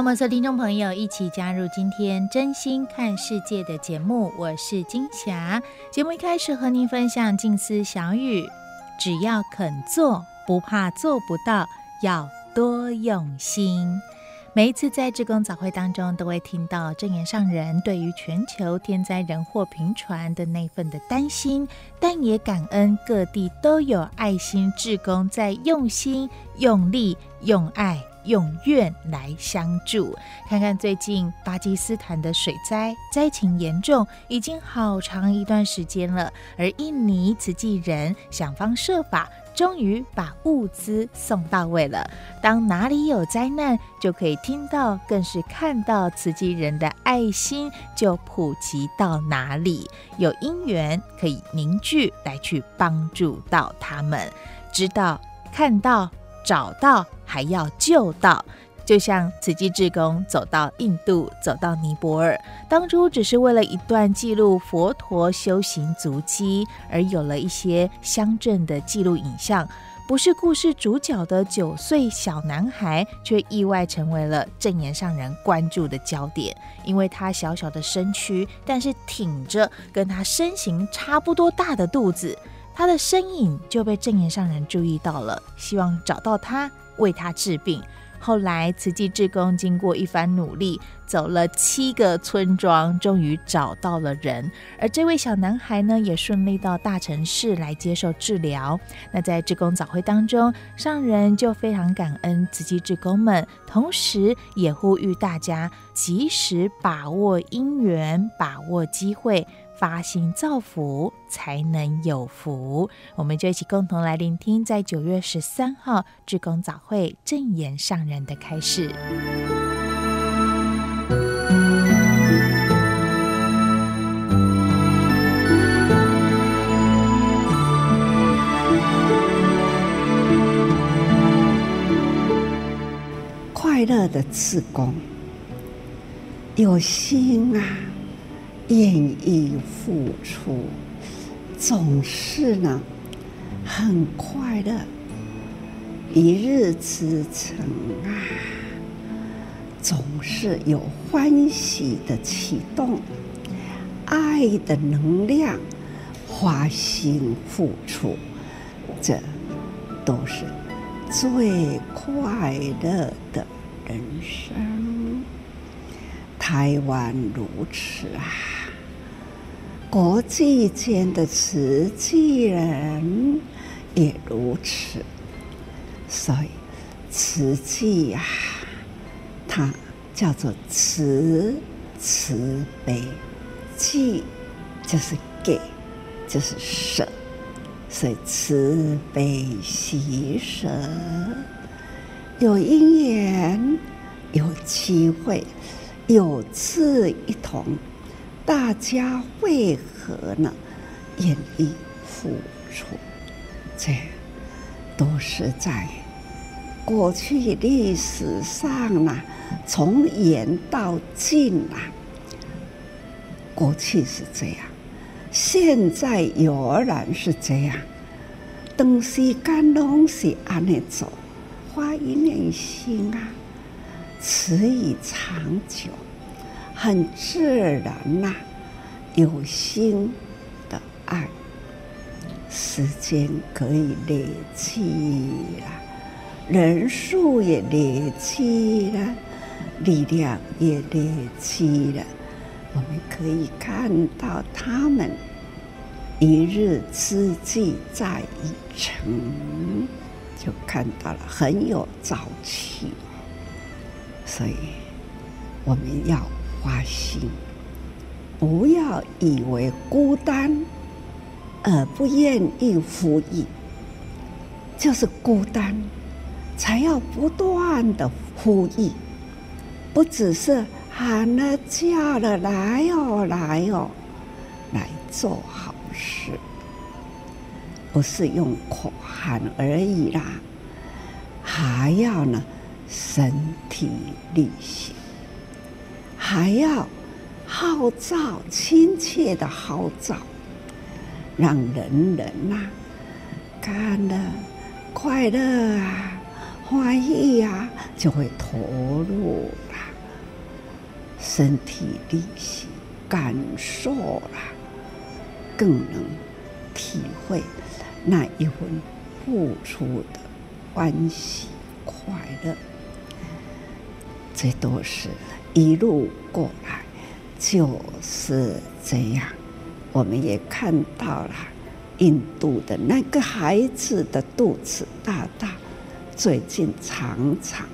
我们所有听众朋友一起加入今天真心看世界的节目，我是金霞。节目一开始和您分享静思小语：只要肯做，不怕做不到，要多用心。每一次在志工早会当中，都会听到证严上人对于全球天灾人祸频传的那份的担心，但也感恩各地都有爱心志工在用心、用力、用爱。用愿来相助，看看最近巴基斯坦的水灾灾情严重，已经好长一段时间了。而印尼慈济人想方设法，终于把物资送到位了。当哪里有灾难，就可以听到，更是看到慈济人的爱心就普及到哪里，有因缘可以凝聚来去帮助到他们，知道看到。找到还要救到，就像慈济志工走到印度，走到尼泊尔，当初只是为了一段记录佛陀修行足迹，而有了一些乡镇的记录影像。不是故事主角的九岁小男孩，却意外成为了证言上人关注的焦点，因为他小小的身躯，但是挺着跟他身形差不多大的肚子。他的身影就被证言上人注意到了，希望找到他，为他治病。后来慈济志工经过一番努力，走了七个村庄，终于找到了人。而这位小男孩呢，也顺利到大城市来接受治疗。那在志工早会当中，上人就非常感恩慈济志工们，同时也呼吁大家及时把握因缘，把握机会。发心造福，才能有福。我们就一起共同来聆听，在九月十三号志工早会正言上人的开示。快乐的志工，有心啊！愿意付出，总是呢很快乐，一日之成啊，总是有欢喜的启动，爱的能量，花心付出，这都是最快乐的人生。台湾如此啊。国际间的慈济人也如此，所以慈济呀，它叫做慈慈悲，济就是给，就是舍，所以慈悲喜舍，有因缘，有机会，有志一同。大家为何呢？愿意付出？这都是在过去历史上呢，从远到近啊。过去是这样，现在仍然是这样。东西干东西安内走，花一念心啊，持以长久。很自然呐、有心的爱，时间可以累积了，人数也累积了，力量也累积了。我们可以看到他们一日之计在于晨，就看到了很有朝气。所以我们要发心，不要以为孤单而不愿意呼应，就是孤单才要不断的呼应，不只是喊了叫了来哦来哦来做好事，不是用口喊而已啦，还要呢。身体力行，还要号召，亲切的号召，让人人呐、啊、看了快乐啊、欢喜、啊，就会投入了，身体力行，感受了，更能体会那一份付出的欢喜快乐。这都是一路过来就是这样。我们也看到了印度的那个孩子的肚子大大，最近常常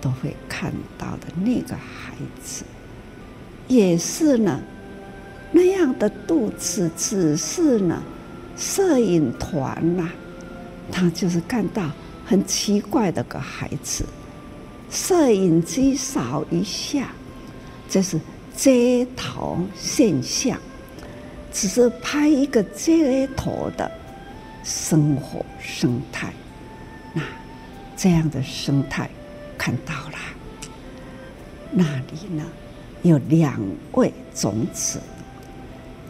都会看到的那个孩子，也是呢，那样的肚子，只是呢，摄影团呐，他就是看到很奇怪的个孩子。摄影机扫一下，这是街头现象，只是拍一个街头的生活生态。那这样的生态看到了，那里呢有两位种子，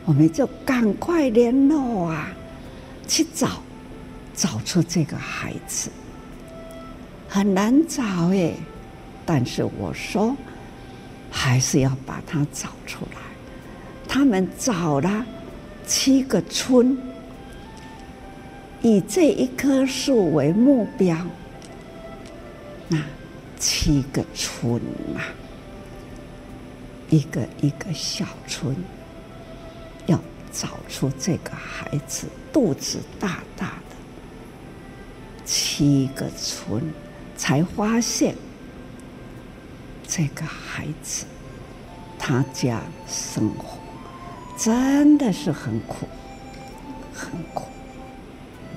我们就赶快联络啊，去找，找出这个孩子，很难找哎。但是我说，还是要把它找出来。他们找了七个村，以这一棵树为目标。那七个村啊，一个一个小村，要找出这个孩子肚子大大的。七个村才发现。这个孩子，他家生活真的是很苦，很苦。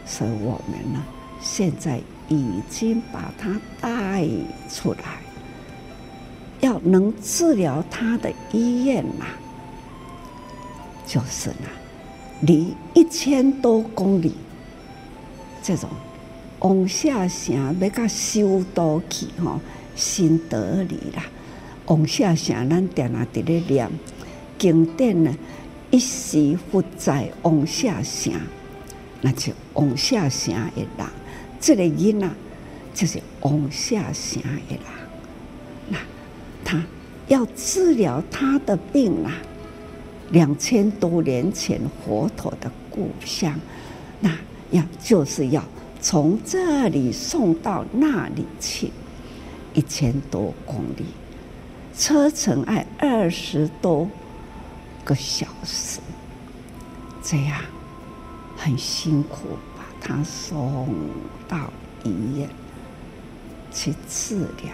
所以我们呢，现在已经把他带出来，要能治疗他的医院呐，就是呢，离一千多公里，这种往下城要到修道去哈。新德里啦，王下城，咱定定伫咧念经典呢。一时不在王下城，那就王下城的人，这个囡仔就是王下城的人。那他要治疗他的病啊，两千多年前佛陀的故乡，那要就是要从这里送到那里去。一千多公里，车程爱二十多个小时，这样很辛苦，把他送到医院去治疗。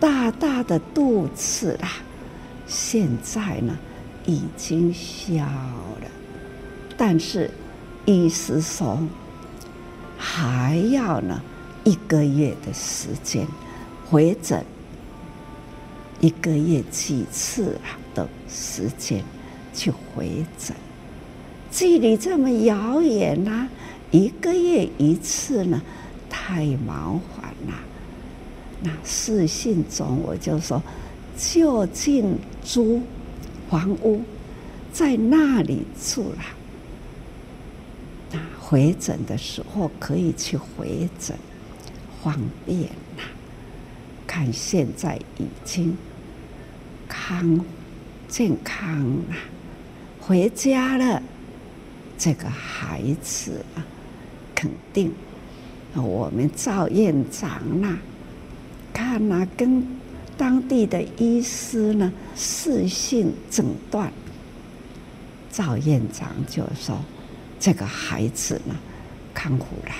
大大的肚子啦，现在呢已经消了，但是医师说还要呢一个月的时间。回诊一个月几次的时间去回诊，距离这么遥远呐，一个月一次呢，太麻烦了。那视信中我就说，就近租房屋，在那里住了。那回诊的时候可以去回诊，方便呐。看，现在已经康健康了，回家了。这个孩子啊，肯定我们赵院长呐，看呐，跟当地的医师呢，视讯诊断，赵院长就说：“这个孩子呢，康复了，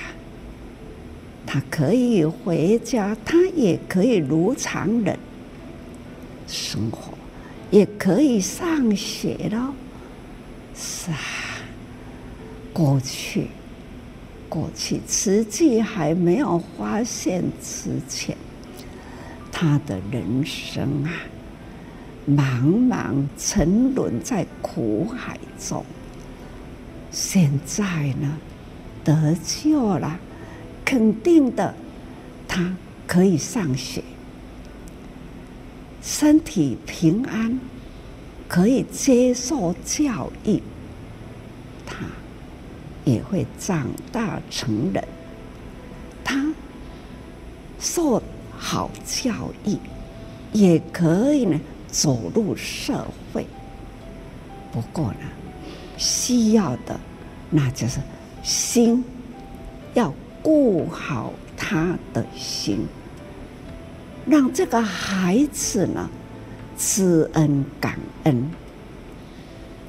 他可以回家，他也可以如常人生活，也可以上学了。”是啊，过去，过去慈济还没有发现之前。他的人生啊，茫茫沉沦在苦海中。现在呢，得救了，肯定的，他可以上学，身体平安，可以接受教育，他也会长大成人，他受。好教育，也可以呢走入社会。不过呢，需要的那就是心，要顾好他的心，让这个孩子呢知恩感恩，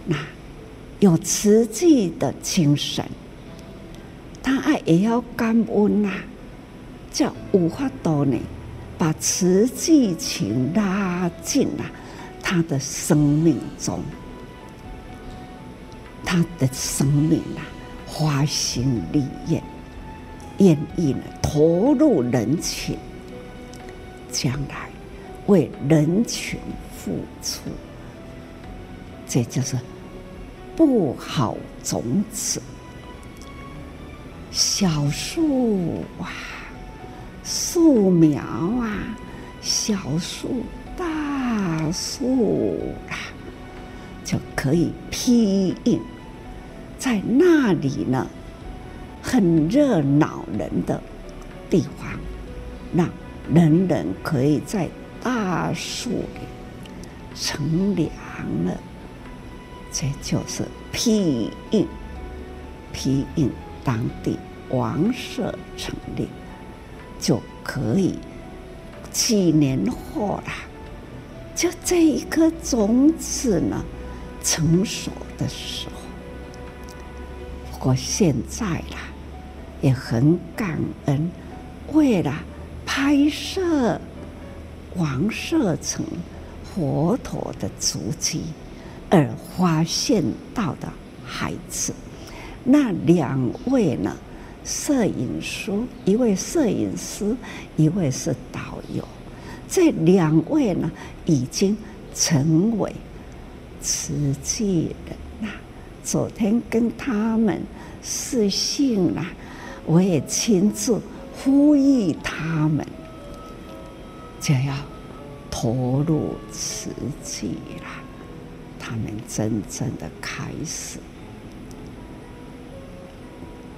那有慈济的精神，他爱也要感恩呐，叫无法多呢。把慈济情拉进了他的生命中，他的生命啊，花心立愿，愿意呢投入人群，将来为人群付出，这就是不好种子，小树啊。树苗啊，小树、大树啊，就可以庇荫在那里呢，很热闹人的地方，让人人可以在大树里乘凉了。这就是庇荫，庇荫当地王舍成立。就可以几年后了，就这一颗种子呢，成熟的时候。不过现在啦，也很感恩，为了拍摄王舍城佛陀的足迹而发现到的孩子，那两位呢？摄影师，一位摄影师，一位是导游。这两位呢，已经成为慈济人了。昨天跟他们私信了，我也亲自呼吁他们，就要投入慈济了。他们真正的开始。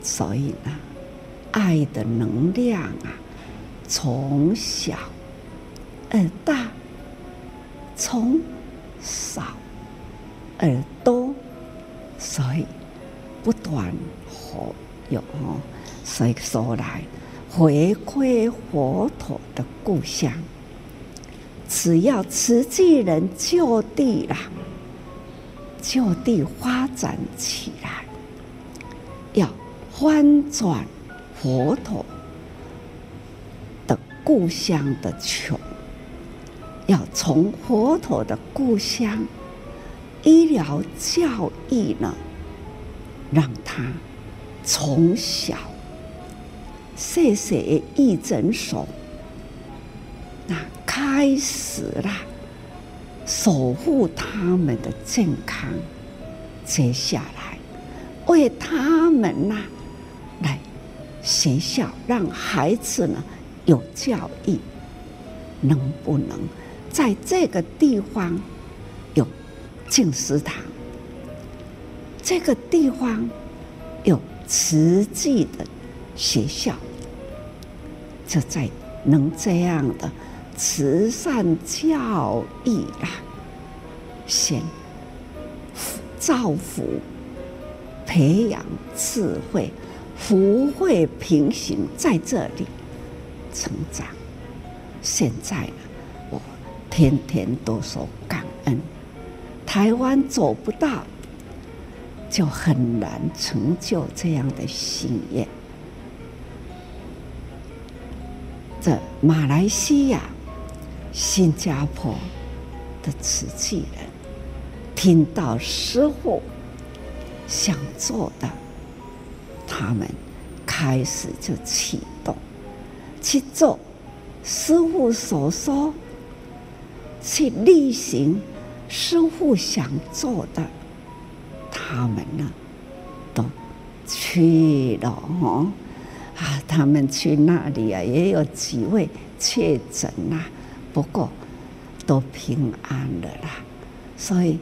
所以呢，爱的能量啊，从小而大，从少而多，所以不断活有。所以说来，回归佛陀的故乡，只要慈济人就地了，就地发展起来，要。翻转佛陀的故乡的穷，要从佛陀的故乡医疗教育呢，让他从小谢谢义诊所，那开始了守护他们的健康，接下来为他们呐。来学校让孩子呢有教育，能不能在这个地方有进食堂？这个地方有实际的学校，就在能这样的慈善教育啊，先造福、培养智慧。福慧平行在这里成长。现在呢，我天天都说感恩。台湾做不到，就很难成就这样的心愿。这马来西亚、新加坡的慈济人，听到师父想做的，他们开始就启动去做师父所说，去例行师父想做的，他们呢都去了哦。啊，他们去那里啊，也有几位确诊呐，不过都平安的啦。所以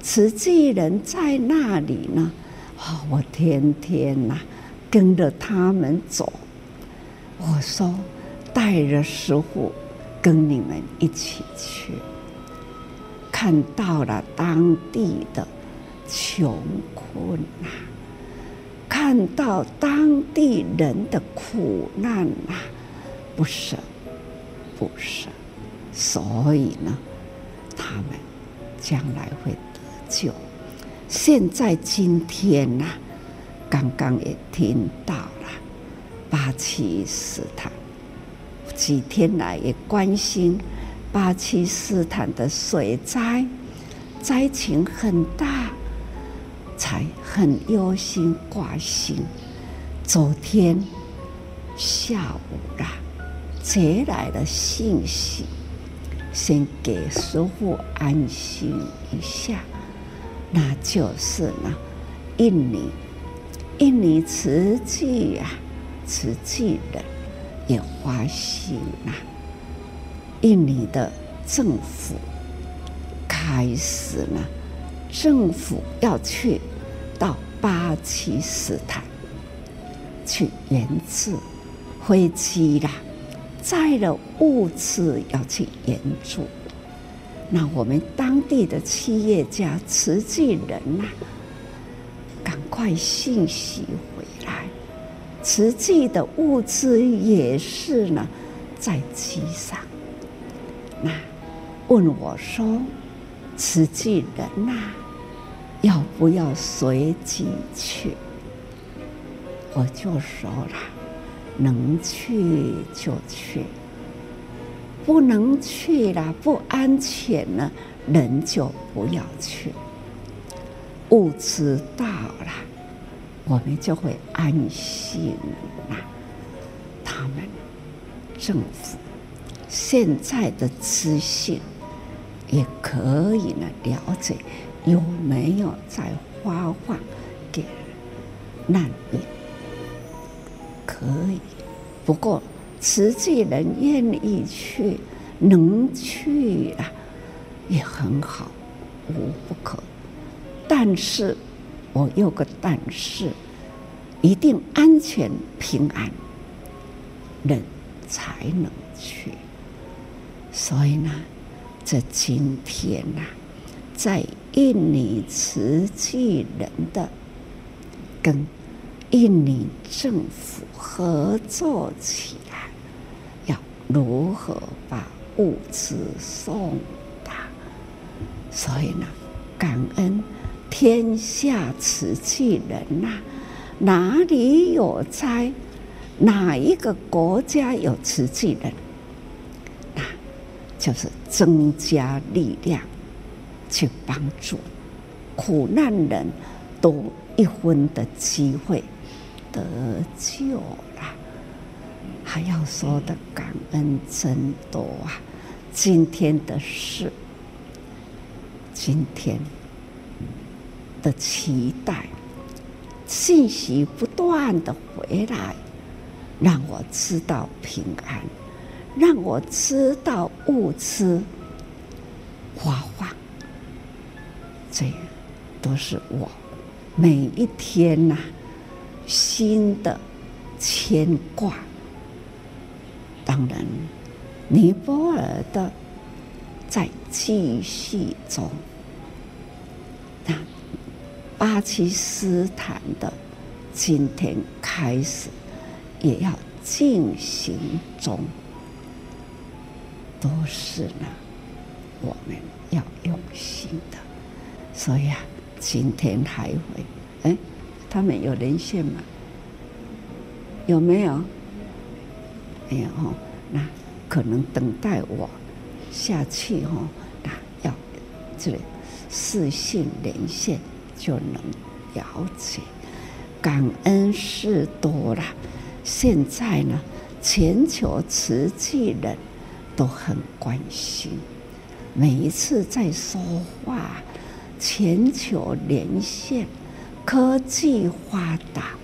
慈济人在那里呢，啊，我天天呐跟着他们走。我说带着师傅跟你们一起去，看到了当地的穷困呐。看到当地人的苦难啊，不舍，不舍，所以呢，他们将来会得救。现在今天呐、刚刚也听到了巴基斯坦，几天来也关心巴基斯坦的水灾，灾情很大。才很忧心挂心。昨天下午啦，接来了信息，先给师父安心一下。那就是呢，印尼，印尼瓷器呀，瓷器的也花心呐。印尼的政府开始呢，政府要去。到巴基斯坦去援助，飞机啦，载了物资要去援助。那我们当地的企业家、慈济人呐、啊，赶快信息回来。慈济的物资也是呢，在机上。那问我说：“慈济人呐、？”要不要随机去？我就说了，能去就去，不能去了，不安全了，人就不要去。物资到了，我们就会安心了。他们政府现在的资讯也可以呢了解。有没有在发放给难民？可以，不过慈济人愿意去，能去啊，也很好，无不可。但是，我有个但是，一定安全平安，人才能去。所以呢，这今天呐、啊，在。印尼慈济人的跟印尼政府合作起来，要如何把物资送达？所以呢，感恩天下慈济人呐、哪里有灾，哪一个国家有慈济人，那就是增加力量。去帮助苦难人，多一分的机会得救了。还要说的感恩真多啊！今天的事，今天的期待，信息不断的回来，让我知道平安，让我知道物资发放。这都是我每一天呐、新的牵挂。当然，尼泊尔的在继续中，那巴基斯坦的今天开始也要进行中，都是呢我们要用心的。所以啊，今天还会，哎，他们有连线吗？有没有？没有哦，那可能等待我下去哦，那要这里视讯连线就能了解。感恩事多了，现在呢，全球慈济人都很关心，每一次在说话，全球连线，科技发达，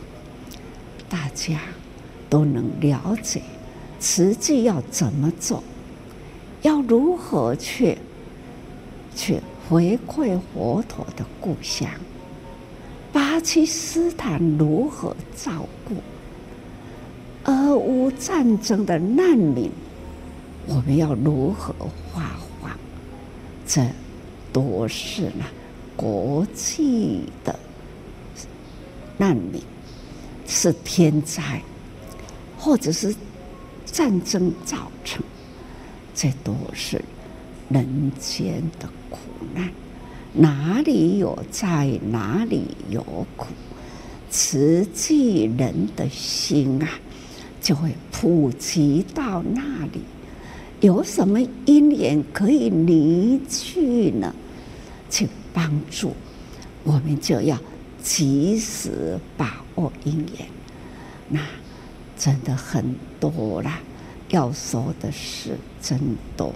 大家都能了解慈济要怎么做，要如何去去回馈佛陀的故乡，巴基斯坦如何照顾？俄乌战争的难民，我们要如何发放？这都是呢，国际的难民是天灾，或者是战争造成，这都是人间的苦难。哪里有灾，哪里有苦，慈济人的心啊！就会普及到那里，有什么因缘可以离去呢？请帮助，我们就要及时把握因缘。那真的很多啦，要说的事真多。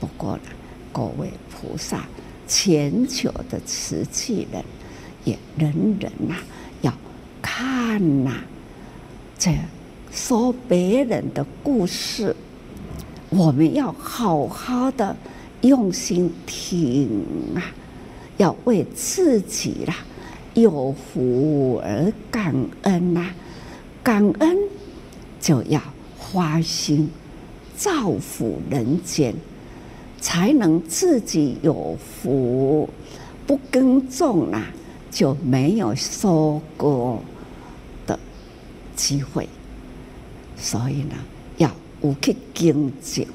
不过呢，各位菩萨，全球的慈济人也人人呐、要看呐、这。说别人的故事，我们要好好的用心听啊！要为自己啦有福而感恩呐、感恩就要花心造福人间，才能自己有福。不耕种啊，就没有收割的机会。所以呢，要有去耕种，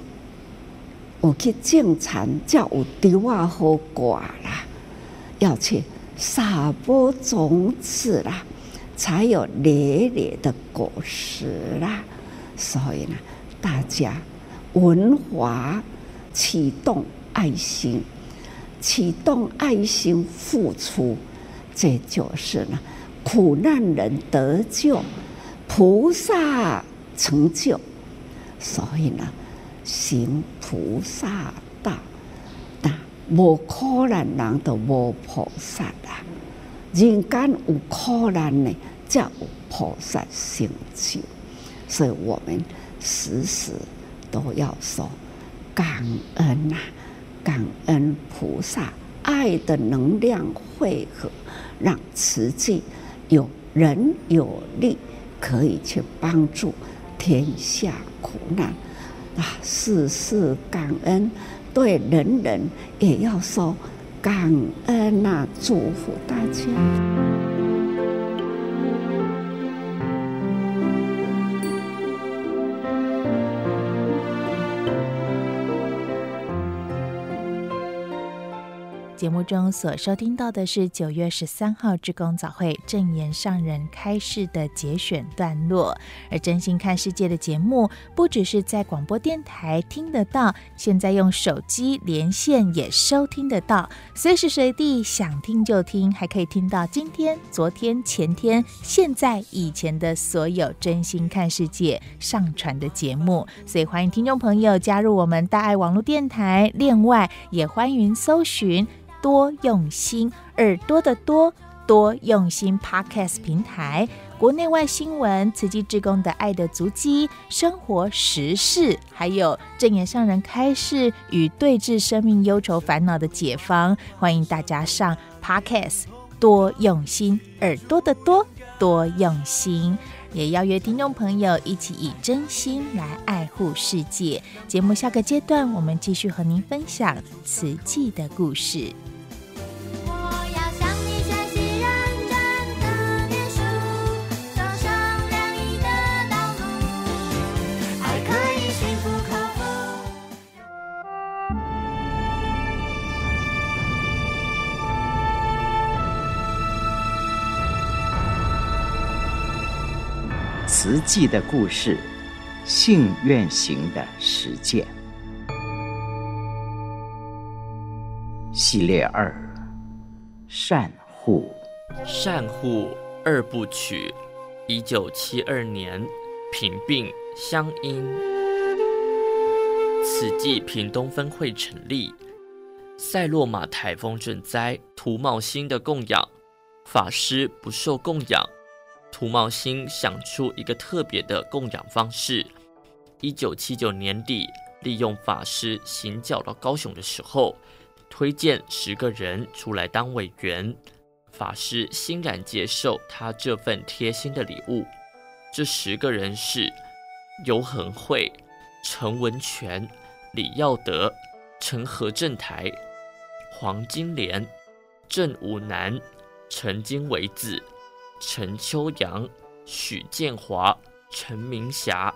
有去种田，才有稻啊好挂啦。要去撒播种子啦，才有累累的果实啦。所以呢，大家文华启动爱心，启动爱心付出，这就是呢，苦难人得救，菩萨。成就，所以呢，行菩萨道，无苦难人都无菩萨啊。人间有苦难呢，才有菩萨成就。所以我们时时都要说感恩呐，感恩菩萨爱的能量汇合，让慈济有人有力可以去帮助。天下苦难啊，事事感恩，对人人也要说感恩呐、祝福大家。节目中所收听到的是九月十三号志工早会正言上人开示的节选段落。而真心看世界的节目，不只是在广播电台听得到，现在用手机连线也收听得到，随时随地想听就听，还可以听到今天、昨天、前天、现在、以前的所有真心看世界上传的节目。所以欢迎听众朋友加入我们大爱网络电台，另外也欢迎搜寻。多用心，耳朵的多，多用心。Podcast 平台，国内外新闻，慈济志工的爱的足迹，生活时事，还有正眼上人开示与对治生命忧愁烦恼的解方，欢迎大家上 Podcast。多用心，耳朵的多，多用心，也邀约听众朋友一起以真心来爱护世界。节目下个阶段，我们继续和您分享慈济的故事。记的故事，信愿行的实践系列二：善护。善护二部曲，一九七二年，平病乡音。慈济屏东分会成立，塞洛玛台风赈灾，涂茂兴的供养法师不受供养。涂茂兴想出一个特别的供养方式。一九七九年底，利用法师行脚到高雄的时候，推荐十个人出来当委员。法师欣然接受他这份贴心的礼物。这十个人是游恒慧、陈文全、李耀德、陈和正台、黄金莲、郑武南、陈金维子。陈秋阳、许建华、陈明霞，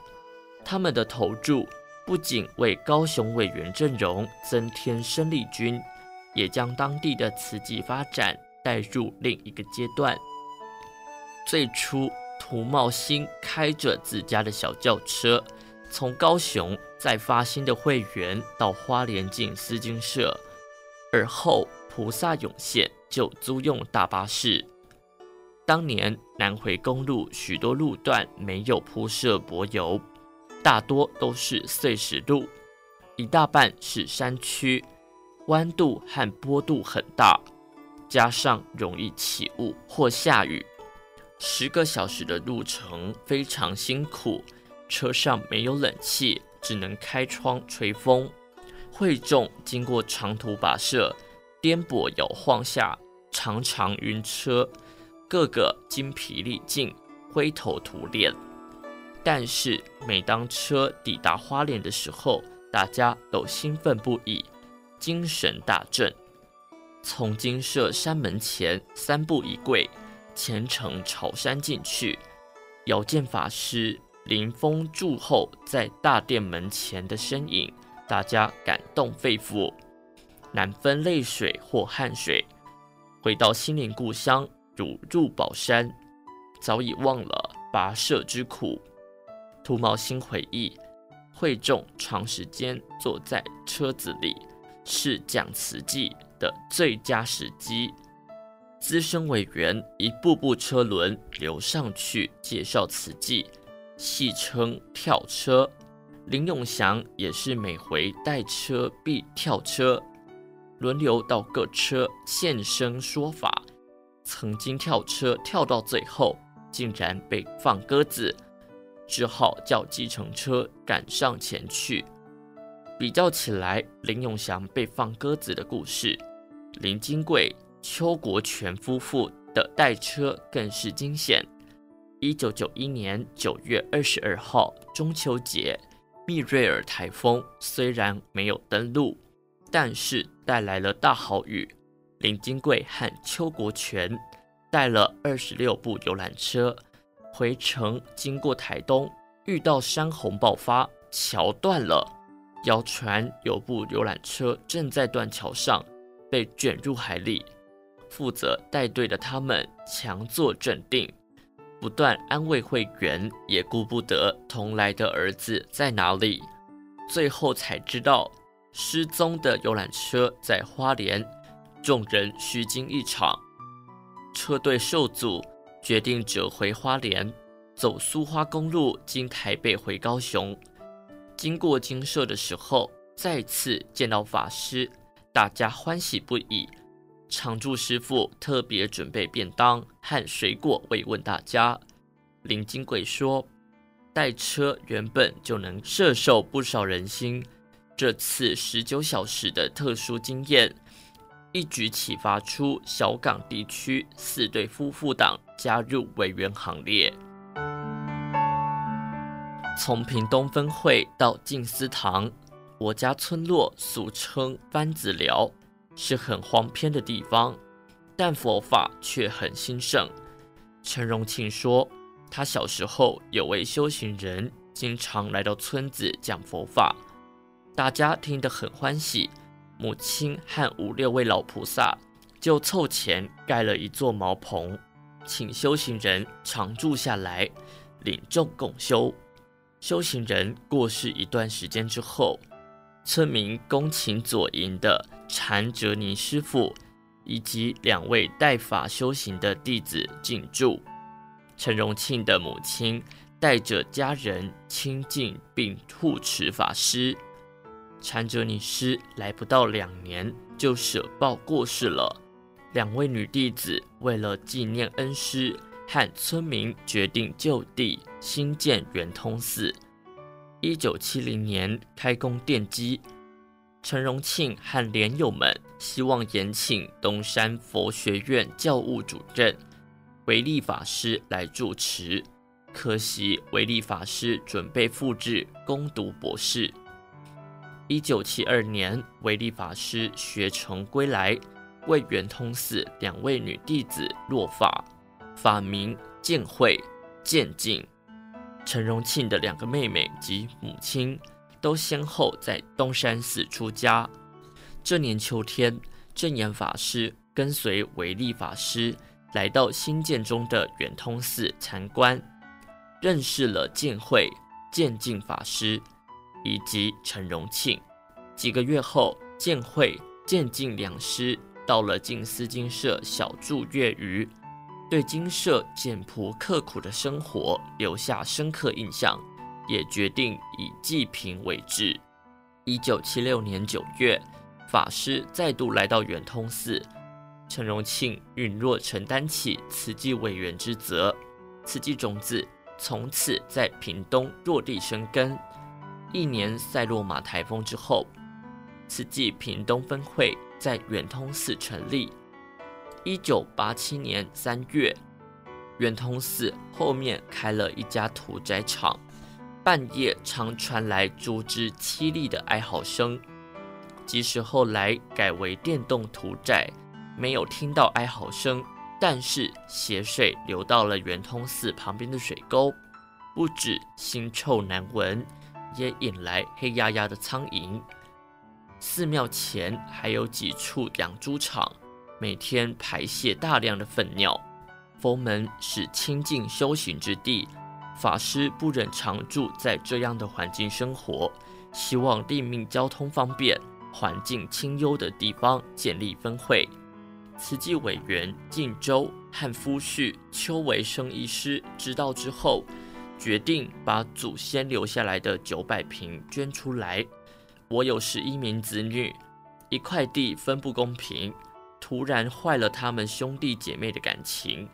他们的投注不仅为高雄委员阵容增添生力军，也将当地的慈济发展带入另一个阶段。最初，涂茂兴开着自家的小轿车，从高雄再发新的会员到花莲进丝巾社，而后菩萨涌现，就租用大巴士。当年南回公路许多路段没有铺设柏油，大多都是碎石路，一大半是山区，弯度和坡度很大，加上容易起雾或下雨，十个小时的路程非常辛苦。车上没有冷气，只能开窗吹风。会众经过长途跋涉，颠簸摇晃下，常常晕车。个个精疲力尽，灰头土脸。但是每当车抵达花莲的时候，大家都兴奋不已，精神大振。从精舍山门前三步一跪，虔诚朝山进去，遥见法师临风祝后在大殿门前的身影，大家感动肺腑，难分泪水或汗水。回到心灵故乡。如入宝山，早已忘了跋涉之苦。涂茂兴回忆，会众长时间坐在车子里，是讲慈济的最佳时机。资深委员一步步车轮流上去介绍慈济，戏称跳车。林永祥也是每回带车必跳车，轮流到各车现身说法。曾经跳车跳到最后，竟然被放鸽子，只好叫计程车赶上前去。比较起来，林永祥被放鸽子的故事，林金贵、邱国全夫妇的代车更是惊险。一九九一年九月二十二号中秋节，密瑞尔台风虽然没有登陆，但是带来了大豪雨。林金贵和邱国权带了二十六部游览车回程，经过台东，遇到山洪爆发，桥断了。谣传有部游览车正在断桥上，被卷入海里。负责带队的他们强作镇定，不断安慰会员，也顾不得同来的儿子在哪里。最后才知道，失踪的游览车在花莲。众人虚惊一场，车队受阻，决定折回花莲，走苏花公路经台北回高雄。经过精舍的时候，再次见到法师，大家欢喜不已。常住师父特别准备便当和水果慰问大家。林金贵说：“带车原本就能摄受不少人心，这次十九小时的特殊经验。”一举启发出小港地区四对夫妇档加入委员行列。从屏东分会到静思堂，我家村落俗称番子寮，是很荒偏的地方，但佛法却很兴盛。陈荣庆说，他小时候有位修行人经常来到村子讲佛法，大家听得很欢喜。母亲和五六位老菩萨就凑钱盖了一座茅棚，请修行人常住下来。领众共修。修行人过世一段时间之后，村民恭请左营的禅哲尼师傅以及两位代法修行的弟子进驻。陈荣庆的母亲带着家人亲近并护持法师。禅哲尼师来不到两年就舍报过世了。两位女弟子为了纪念恩师，和村民决定就地兴建圆通寺。一九七零年开工奠基。陈荣庆和莲友们希望延请东山佛学院教务主任维利法师来主持，可惜维利法师准备复制攻读博士。一九七二年，维利法师学成归来。为圆通寺两位女弟子落法，法名见慧、见静。陈荣庆的两个妹妹及母亲都先后在东山寺出家。这年秋天，正言法师跟随维利法师来到新建中的圆通寺参观，认识了见慧、见静法师以及陈荣庆。几个月后，见慧、见静两师。到了静思金舍小住月余，对金舍简朴刻苦的生活留下深刻印象，也决定以济贫为志。一九七六年九月，法师再度来到圆通寺，陈荣庆允诺承担起慈济委员之责，慈济种子从此在屏东落地生根。一年塞洛玛台风之后，慈济屏东分会。在圆通寺成立。一九八七年三月，圆通寺后面开了一家屠宰场，半夜常传来猪只凄厉的哀嚎声。即使后来改为电动屠宰，没有听到哀嚎声，但是血水流到了圆通寺旁边的水沟，不止腥臭难闻，也引来黑压压的苍蝇。寺庙前还有几处养猪场，每天排泄大量的粪尿。佛门是清净修行之地，法师不忍常住在这样的环境生活，希望立命交通方便、环境清幽的地方建立分会。慈济委员晋州和夫婿邱维生医师知道之后，决定把祖先留下来的九百坪捐出来。我有十一名子女，一块地分不公平，突然坏了他们兄弟姐妹的感情。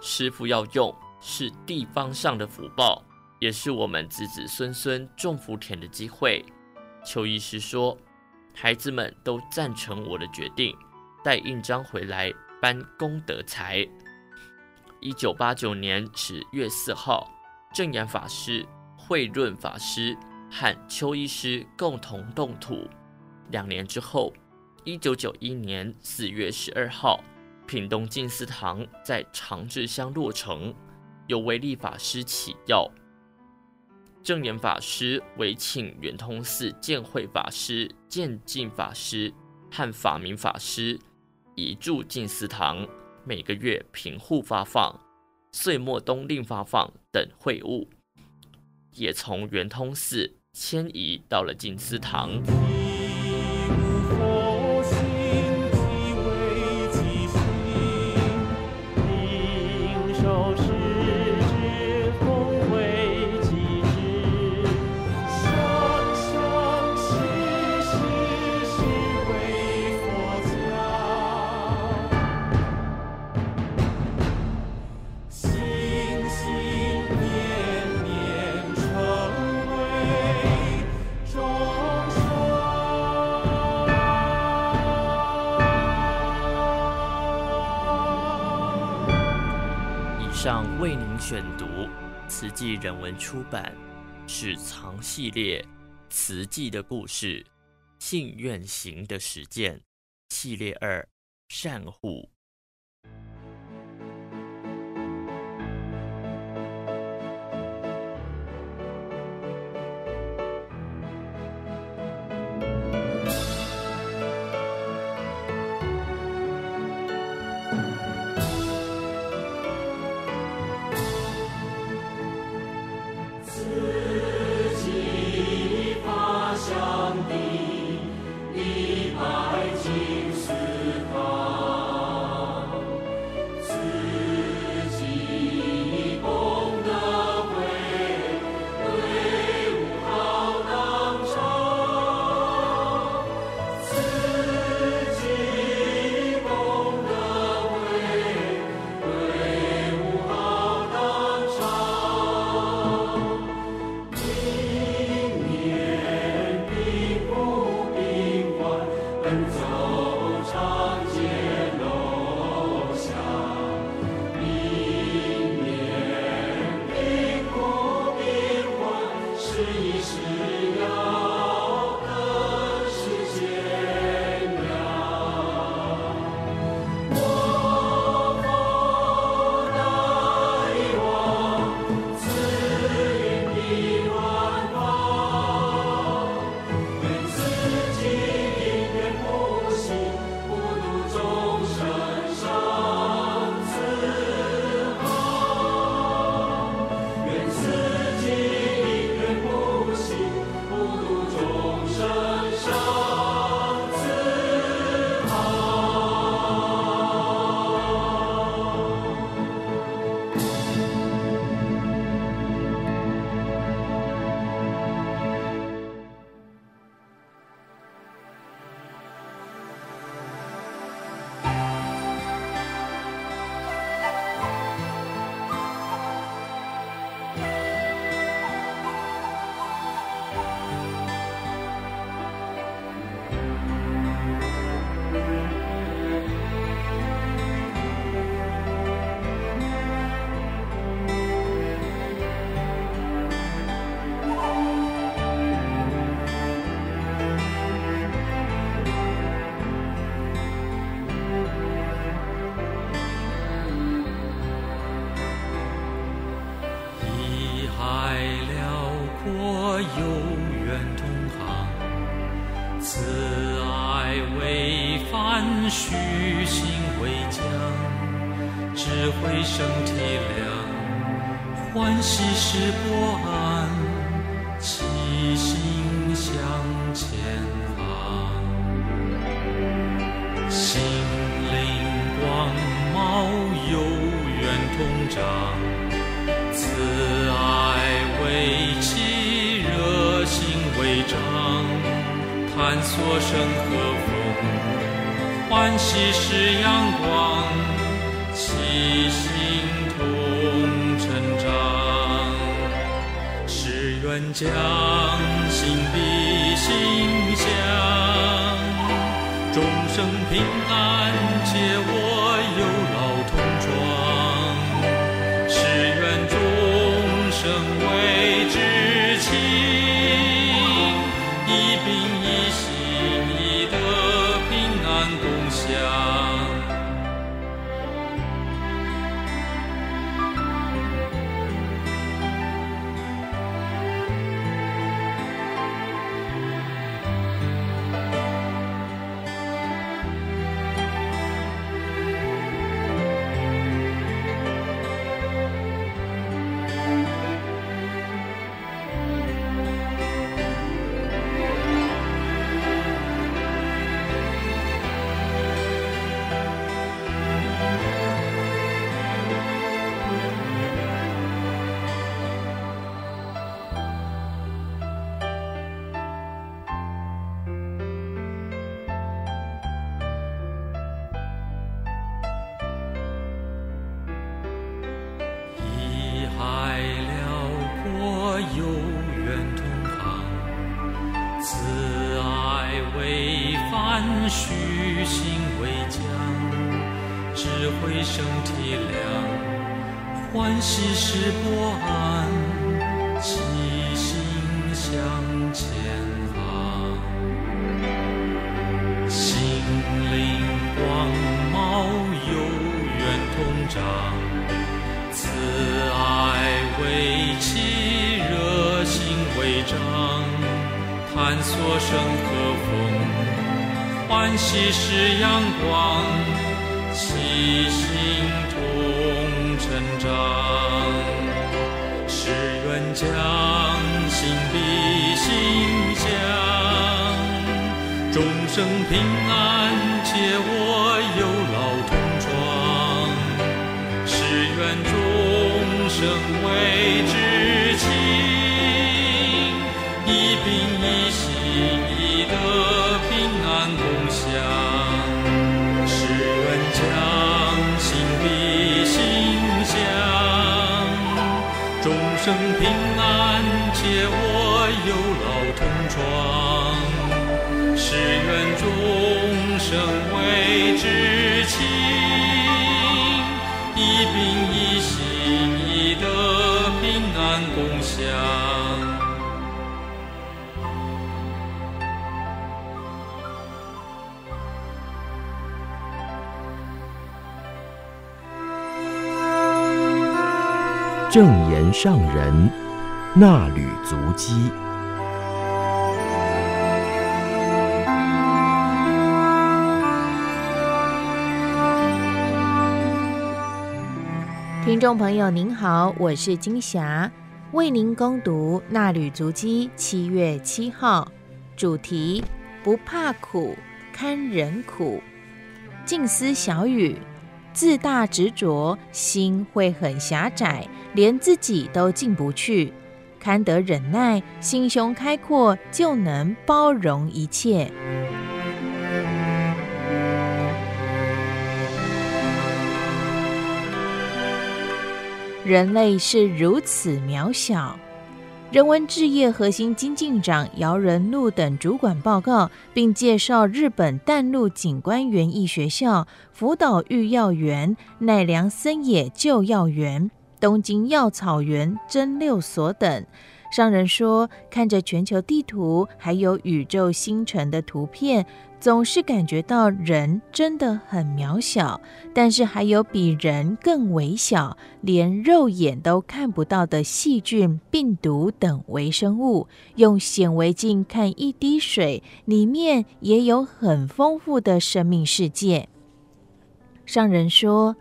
师傅要用是地方上的福报，也是我们子子孙孙种福田的机会。邱医师说，孩子们都赞成我的决定，带印章回来搬功德财。一九八九年十月四号，证严法师、慧润法师。和邱医师共同动土。两年之后，一九九一年四月十二号，屏东静思堂在长治乡落成，由维利法师起要。证严法师委请圆通寺建慧法师、见静法师和法明法师移住静思堂，每个月平户发放、岁末冬令发放等会务，也从圆通寺。迁移到了静思堂。人文出版《史藏系列》慈济的故事，信愿行的实践系列二善护。安虚心为将，智慧生体谅，欢喜时不安，齐心向前行。心灵光貌有缘同长，慈爱为妻，热心为丈，探索生和。欢喜是阳光，齐心同成长。是愿将心比心相，众生平安皆。有缘同行，慈爱为帆，虚心为桨，智慧生体谅，欢喜时不安，齐心向前行，心灵光芒，有缘同长。探索生和风，欢喜是阳光，齐心同成长，誓愿将心比心，相众生平安。生为至亲，一宾一信，一德平安共享。证严上人衲履足迹。听众朋友您好，我是金霞，为您攻读《纳履足迹》七月七号，主题不怕苦，堪忍苦。静思小语：自大执着，心会很狭窄，连自己都进不去；堪得忍耐，心胸开阔，就能包容一切。人类是如此渺小。人文置业核心精进长姚仁禄等主管报告，并介绍日本淡路景观园艺学校、福岛御药园、奈良森野旧药园、东京药草园真六所等。商人说，看着全球地图，还有宇宙星辰的图片。总是感觉到人真的很渺小，但是还有比人更微小，连肉眼都看不到的细菌、病毒等微生物。用显微镜看一滴水，里面也有很丰富的生命世界。上人说，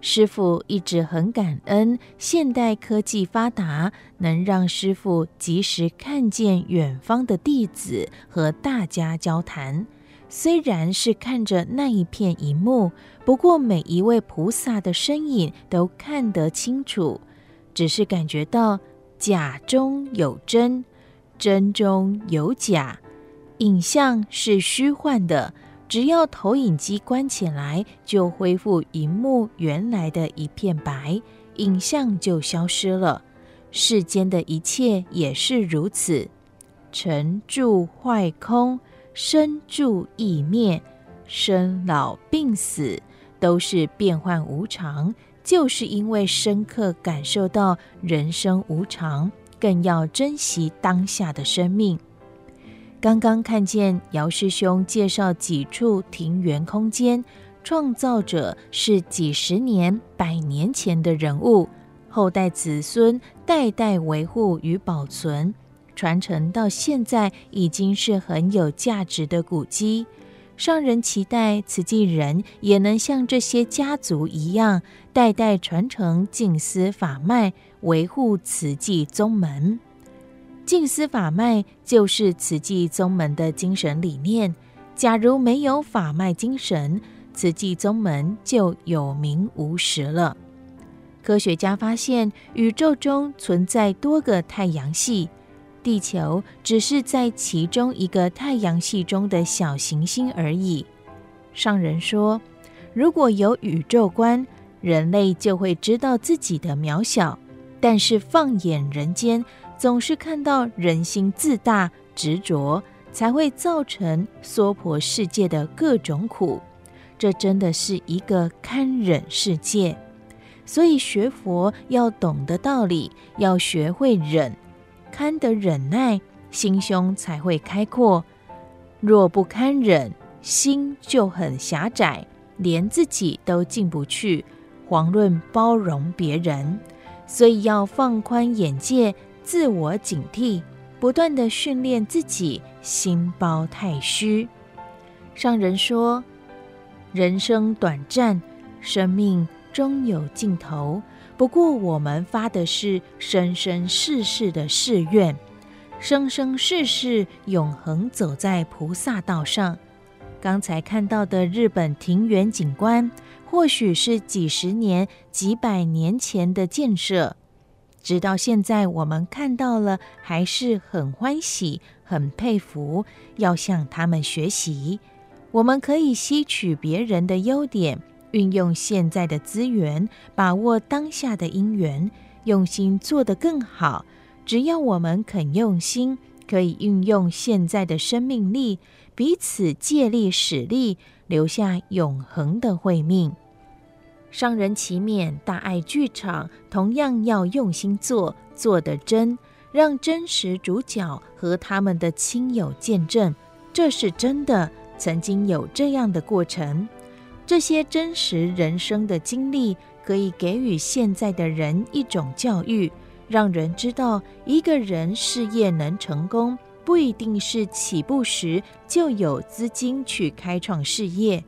师傅一直很感恩现代科技发达，能让师傅及时看见远方的弟子和大家交谈。虽然是看着那一片萤幕，不过每一位菩萨的身影都看得清楚，只是感觉到假中有真，真中有假，影像是虚幻的，只要投影机关起来，就恢复荧幕原来的一片白，影像就消失了。世间的一切也是如此，成住坏空。生住异灭，生老病死都是变幻无常，就是因为深刻感受到人生无常，更要珍惜当下的生命。刚刚看见姚师兄介绍几处庭园空间，创造者是几十年、百年前的人物，后代子孙代代维护与保存。传承到现在已经是很有价值的古迹，上人期待慈济人也能像这些家族一样，代代传承净思法脉，维护慈济宗门。净思法脉就是慈济宗门的精神理念。假如没有法脉精神，慈济宗门就有名无实了。科学家发现，宇宙中存在多个太阳系。地球只是在其中一个太阳系中的小行星而已。上人说，如果有宇宙观，人类就会知道自己的渺小。但是放眼人间，总是看到人心自大、执着，才会造成娑婆世界的各种苦。这真的是一个堪忍世界。所以学佛要懂得道理，要学会忍。堪得忍耐，心胸才会开阔。若不堪忍，心就很狭窄，连自己都进不去，遑论包容别人。所以要放宽眼界，自我警惕，不断地训练自己，心包太虚。上人说：人生短暂，生命终有尽头。不过，我们发的是生生世世的誓愿，生生世世永恒走在菩萨道上。刚才看到的日本庭园景观，或许是几十年、几百年前的建设，直到现在我们看到了，还是很欢喜、很佩服，要向他们学习。我们可以吸取别人的优点，运用现在的资源，把握当下的因缘，用心做得更好。只要我们肯用心，可以运用现在的生命力，彼此借力使力，留下永恒的慧命。商人期勉大爱剧场同样要用心做，做得真，让真实主角和他们的亲友见证，这是真的，曾经有这样的过程。这些真实人生的经历，可以给予现在的人一种教育。让人知道，一个人事业能成功，不一定是起步时就有资金去开创事业。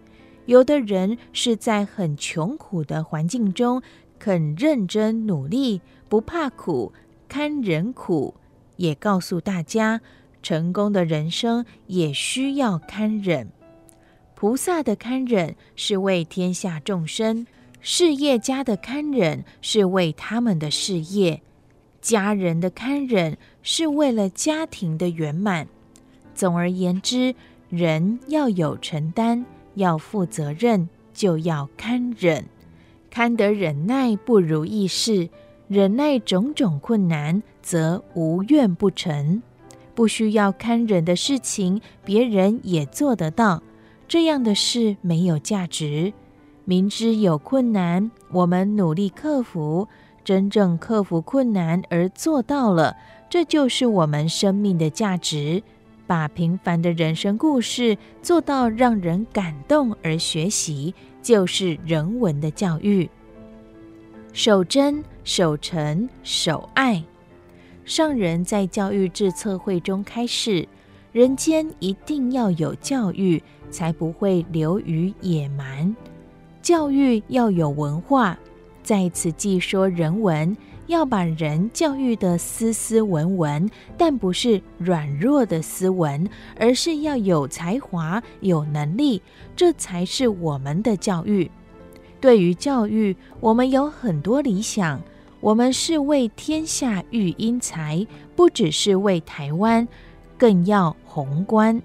有的人是在很穷苦的环境中，肯认真努力，不怕苦，堪忍苦。也告诉大家，成功的人生也需要堪忍。菩萨的堪忍是为天下众生，事业家的堪忍是为他们的事业。家人的堪忍是为了家庭的圆满。总而言之，人要有承担，要负责任，就要堪忍。堪得忍耐不如意事，忍耐种种困难，则无怨不成。不需要堪忍的事情，别人也做得到。这样的事没有价值。明知有困难，我们努力克服。真正克服困难而做到了，这就是我们生命的价值。把平凡的人生故事做到让人感动而学习，就是人文的教育。守真、守诚、守爱。上人在教育智策会中开示：人间一定要有教育，才不会流于野蛮。教育要有文化。在此既说人文，要把人教育得斯斯文文，但不是软弱的斯文，而是要有才华、有能力，这才是我们的教育。对于教育，我们有很多理想，我们是为天下育英才，不只是为台湾，更要宏观。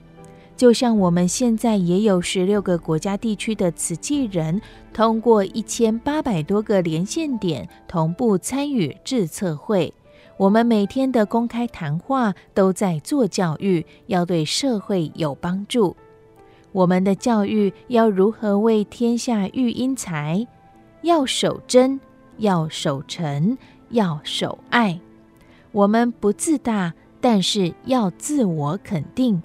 就像我们现在也有十六个国家地区的慈济人，通过一千八百多个连线点同步参与智策会。我们每天的公开谈话都在做教育，要对社会有帮助。我们的教育要如何为天下育英才？要守真，要守诚，要守爱。我们不自大，但是要自我肯定。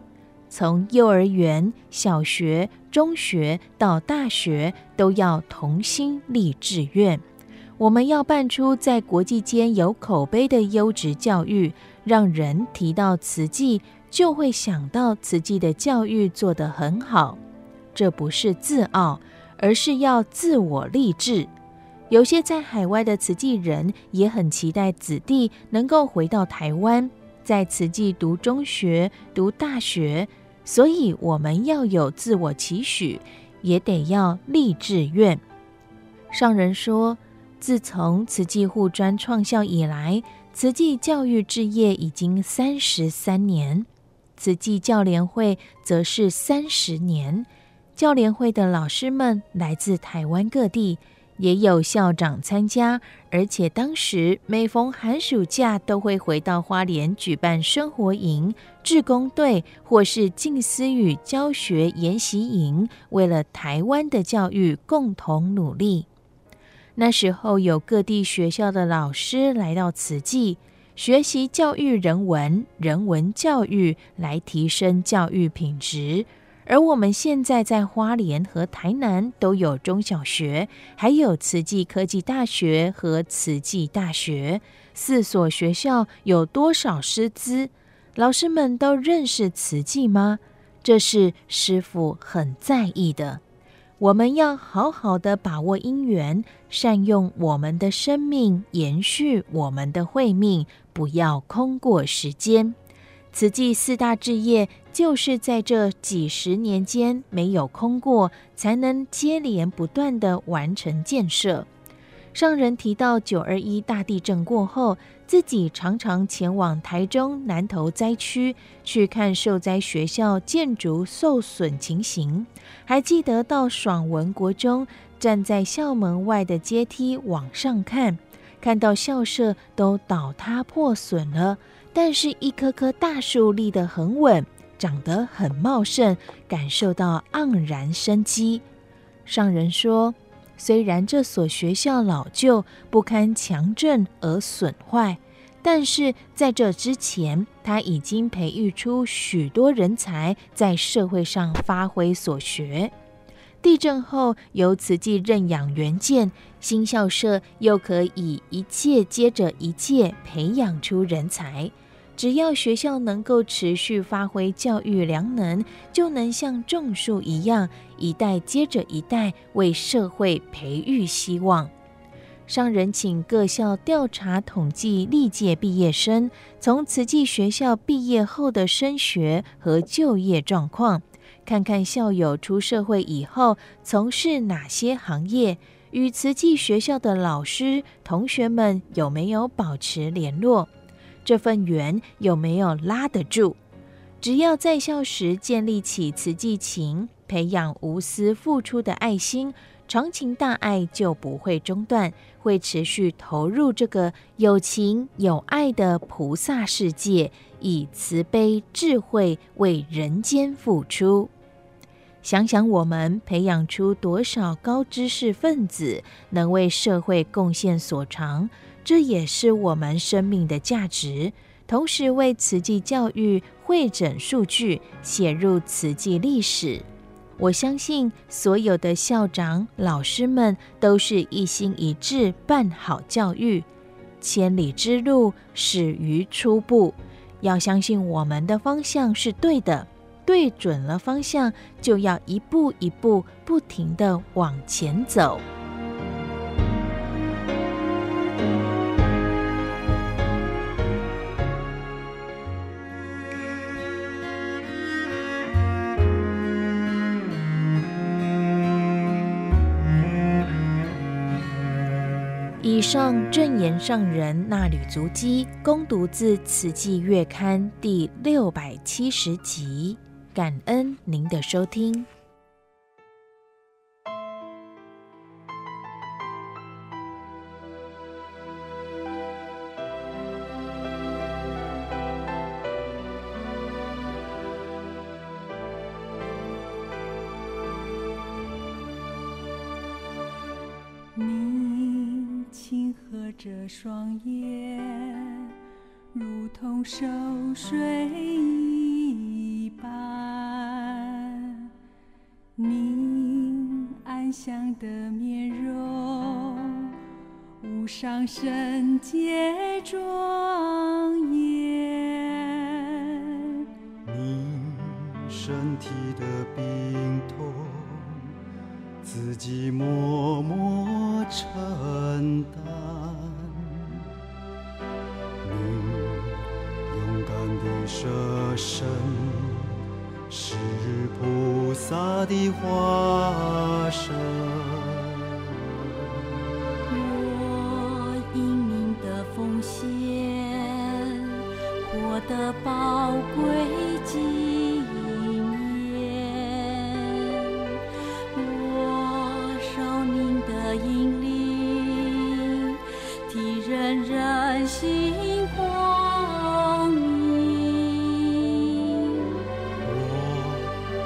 从幼儿园、小学、中学到大学，都要同心立志愿。我们要办出在国际间有口碑的优质教育，让人提到慈济就会想到慈济的教育做得很好。这不是自傲，而是要自我励志。有些在海外的慈济人也很期待子弟能够回到台湾。在慈济读中学、读大学，所以我们要有自我期许，也得要立志愿。上人说，自从慈济护专创校以来，慈济教育置业已经三十三年，慈济教联会则是三十年。教联会的老师们来自台湾各地。也有校长参加，而且当时每逢寒暑假都会回到花莲举办生活营、志工队或是静思语教学研习营，为了台湾的教育共同努力。那时候有各地学校的老师来到慈济，学习教育人文、人文教育，来提升教育品质。而我们现在在花莲和台南都有中小学，还有慈济科技大学和慈济大学四所学校，有多少师资？老师们都认识慈济吗？这是师父很在意的。我们要好好的把握因缘，善用我们的生命，延续我们的慧命，不要空过时间。慈济四大志业就是在这几十年间没有空过，才能接连不断地完成建设。上人提到九二一大地震过后，自己常常前往台中南投灾区去看受灾学校建筑受损情形，还记得到爽文国中站在校门外的阶梯往上看，看到校舍都倒塌破损了，但是一棵棵大树立得很稳，长得很茂盛，感受到盎然生机。上人说。虽然这所学校老旧不堪强震而损坏，但是在这之前，他已经培育出许多人才在社会上发挥所学。地震后，由慈济认养援建新校舍，又可以一届接着一届培养出人才。只要学校能够持续发挥教育良能，就能像种树一样，一代接着一代为社会培育希望。上人请各校调查统计历届毕业生从慈济学校毕业后的升学和就业状况，看看校友出社会以后从事哪些行业，与慈济学校的老师同学们有没有保持联络。这份缘有没有拉得住？只要在校时建立起慈济情，培养无私付出的爱心，长情大爱就不会中断，会持续投入这个有情有爱的菩萨世界，以慈悲智慧为人间付出。想想我们培养出多少高知识分子，能为社会贡献所长。这也是我们生命的价值，同时为慈济教育汇整数据，写入慈济历史。我相信所有的校长、老师们都是一心一志办好教育。千里之路始于初步，要相信我们的方向是对的，对准了方向，就要一步一步不停地往前走。上正言上人那履足迹，攻读自《此季月刊》第六百七十集，感恩您的收听。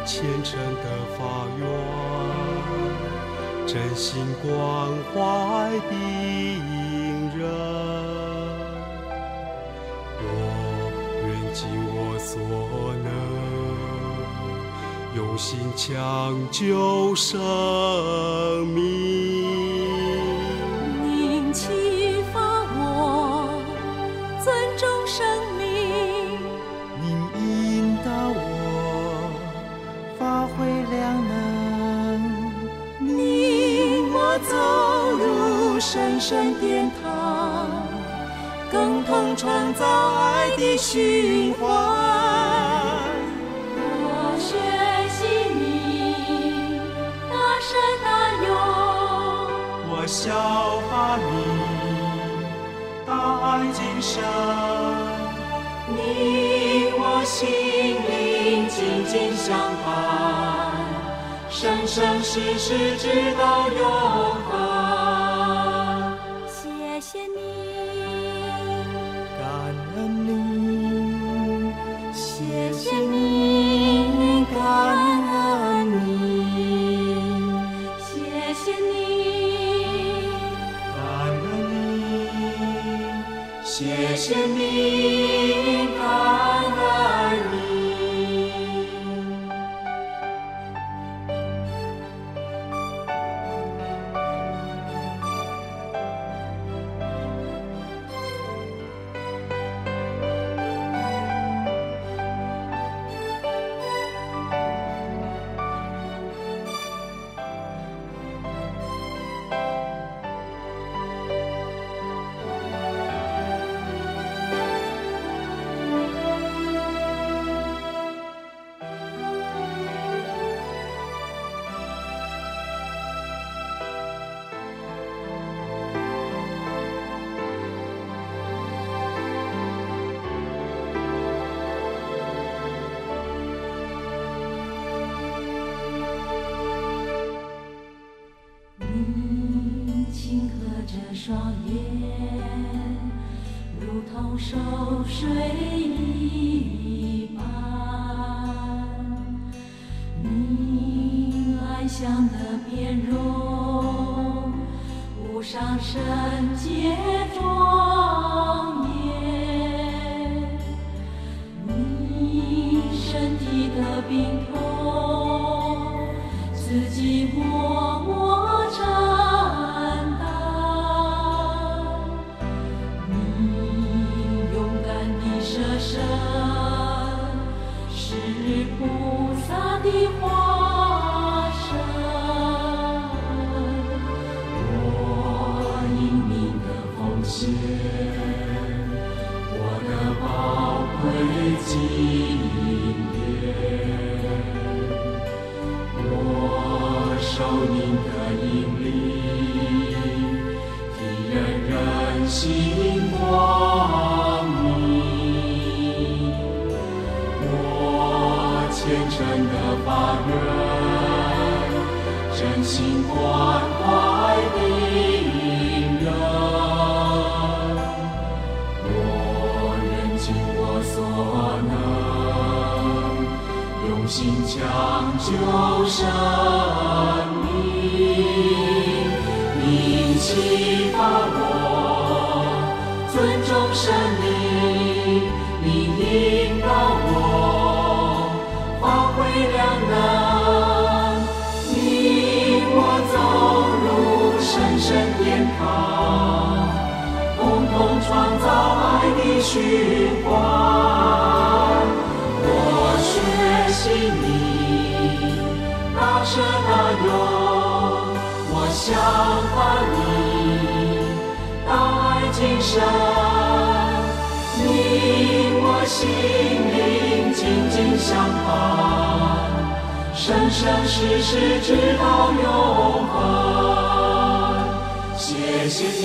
虔诚的发愿，真心关怀病人。我愿尽我所能，用心抢救生命。神盛殿堂，共同创造爱的循环。我学习你大声大勇，我效法你大爱精神。你我心灵紧紧相伴，生生世世直到永恒。用心抢救生命。你启发我尊重生命，你引导我发挥良能，你我走入神圣殿堂，共同创造爱的循环。我学习你大舍大用，我效法你大爱精神，你我心灵紧紧相伴，生生世世直到永恒。谢谢你，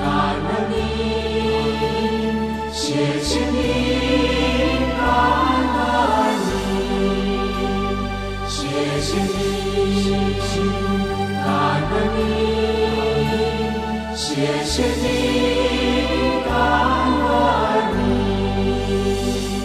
感恩你，谢谢你，感恩你。谢谢你，感恩你。谢谢你，感恩你。